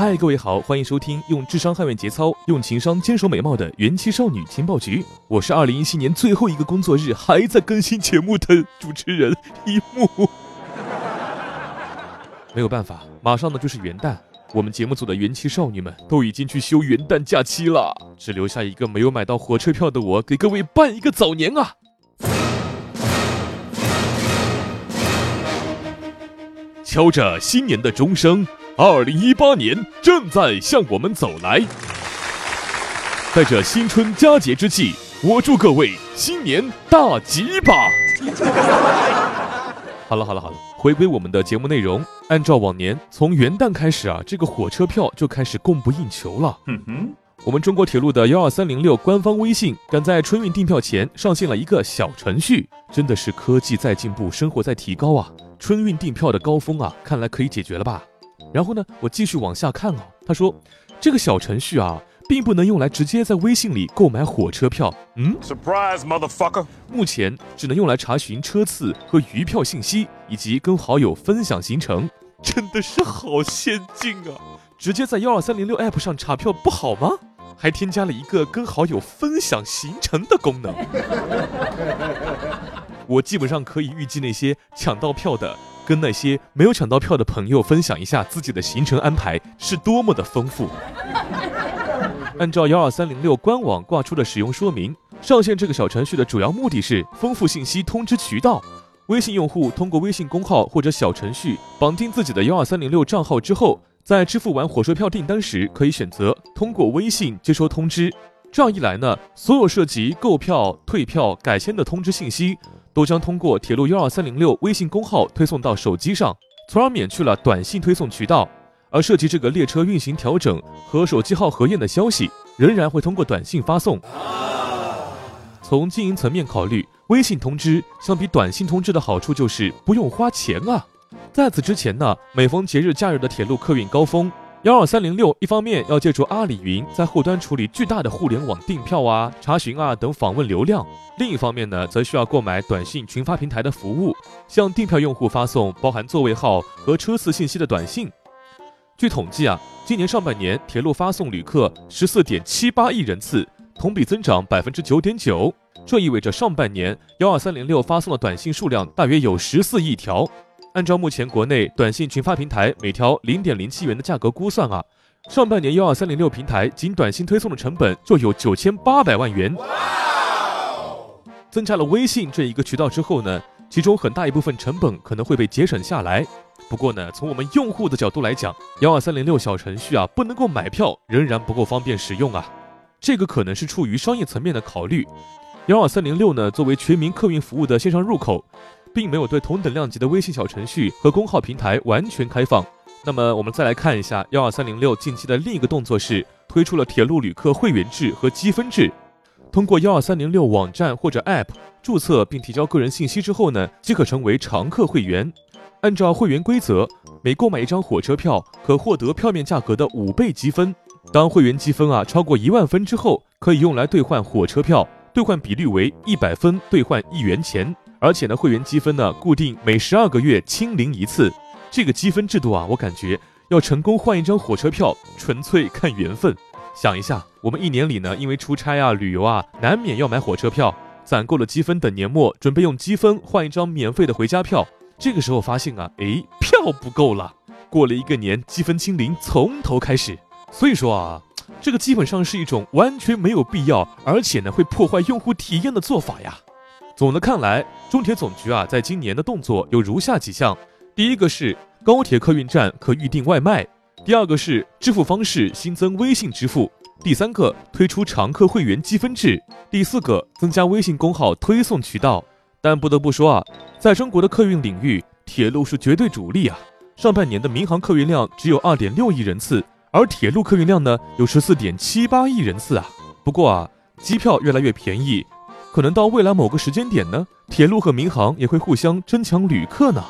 嗨，各位好，欢迎收听用智商捍卫节操，用情商坚守美貌的元气少女情报局。我是二零一七年最后一个工作日还在更新节目的主持人一木。没有办法，马上呢就是元旦，我们节目组的元气少女们都已经去休元旦假期了，只留下一个没有买到火车票的我，给各位办一个早年啊！敲着新年的钟声，二零一八年正在向我们走来。在这新春佳节之际，我祝各位新年大吉吧！好了好了好了，回归我们的节目内容。按照往年，从元旦开始啊，这个火车票就开始供不应求了。嗯哼，我们中国铁路的幺二三零六官方微信赶在春运订票前上线了一个小程序，真的是科技在进步，生活在提高啊！春运订票的高峰啊，看来可以解决了吧？然后呢，我继续往下看啊，他说这个小程序啊，并不能用来直接在微信里购买火车票，嗯，Surprise, motherfucker! 目前只能用来查询车次和余票信息，以及跟好友分享行程，真的是好先进啊！直接在幺二三零六 app 上查票不好吗？还添加了一个跟好友分享行程的功能。我基本上可以预计那些抢到票的，跟那些没有抢到票的朋友分享一下自己的行程安排是多么的丰富。按照幺二三零六官网挂出的使用说明，上线这个小程序的主要目的是丰富信息通知渠道。微信用户通过微信公号或者小程序绑定自己的幺二三零六账号之后，在支付完火车票订单时，可以选择通过微信接收通知。这样一来呢，所有涉及购票、退票、改签的通知信息，都将通过铁路幺二三零六微信公号推送到手机上，从而免去了短信推送渠道。而涉及这个列车运行调整和手机号核验的消息，仍然会通过短信发送。从经营层面考虑，微信通知相比短信通知的好处就是不用花钱啊。在此之前呢，每逢节日假日的铁路客运高峰，幺二三零六一方面要借助阿里云在后端处理巨大的互联网订票啊、查询啊等访问流量，另一方面呢，则需要购买短信群发平台的服务，向订票用户发送包含座位号和车次信息的短信。据统计啊，今年上半年铁路发送旅客十四点七八亿人次，同比增长百分之九点九。这意味着上半年幺二三零六发送的短信数量大约有十四亿条。按照目前国内短信群发平台每条零点零七元的价格估算啊，上半年幺二三零六平台仅短信推送的成本就有九千八百万元。增加了微信这一个渠道之后呢，其中很大一部分成本可能会被节省下来。不过呢，从我们用户的角度来讲，幺二三零六小程序啊不能够买票，仍然不够方便使用啊。这个可能是出于商业层面的考虑。幺二三零六呢，作为全民客运服务的线上入口，并没有对同等量级的微信小程序和公号平台完全开放。那么我们再来看一下幺二三零六近期的另一个动作是推出了铁路旅客会员制和积分制。通过幺二三零六网站或者 App 注册并提交个人信息之后呢，即可成为常客会员。按照会员规则，每购买一张火车票，可获得票面价格的五倍积分。当会员积分啊超过一万分之后，可以用来兑换火车票，兑换比率为一百分兑换一元钱。而且呢，会员积分呢固定每十二个月清零一次。这个积分制度啊，我感觉要成功换一张火车票，纯粹看缘分。想一下，我们一年里呢，因为出差啊、旅游啊，难免要买火车票，攒够了积分，等年末准备用积分换一张免费的回家票。这个时候发现啊，诶，票不够了。过了一个年，积分清零，从头开始。所以说啊，这个基本上是一种完全没有必要，而且呢会破坏用户体验的做法呀。总的看来，中铁总局啊，在今年的动作有如下几项：第一个是高铁客运站可预订外卖；第二个是支付方式新增微信支付；第三个推出常客会员积分制；第四个增加微信公号推送渠道。但不得不说啊，在中国的客运领域，铁路是绝对主力啊。上半年的民航客运量只有二点六亿人次，而铁路客运量呢有十四点七八亿人次啊。不过啊，机票越来越便宜，可能到未来某个时间点呢，铁路和民航也会互相争抢旅客呢。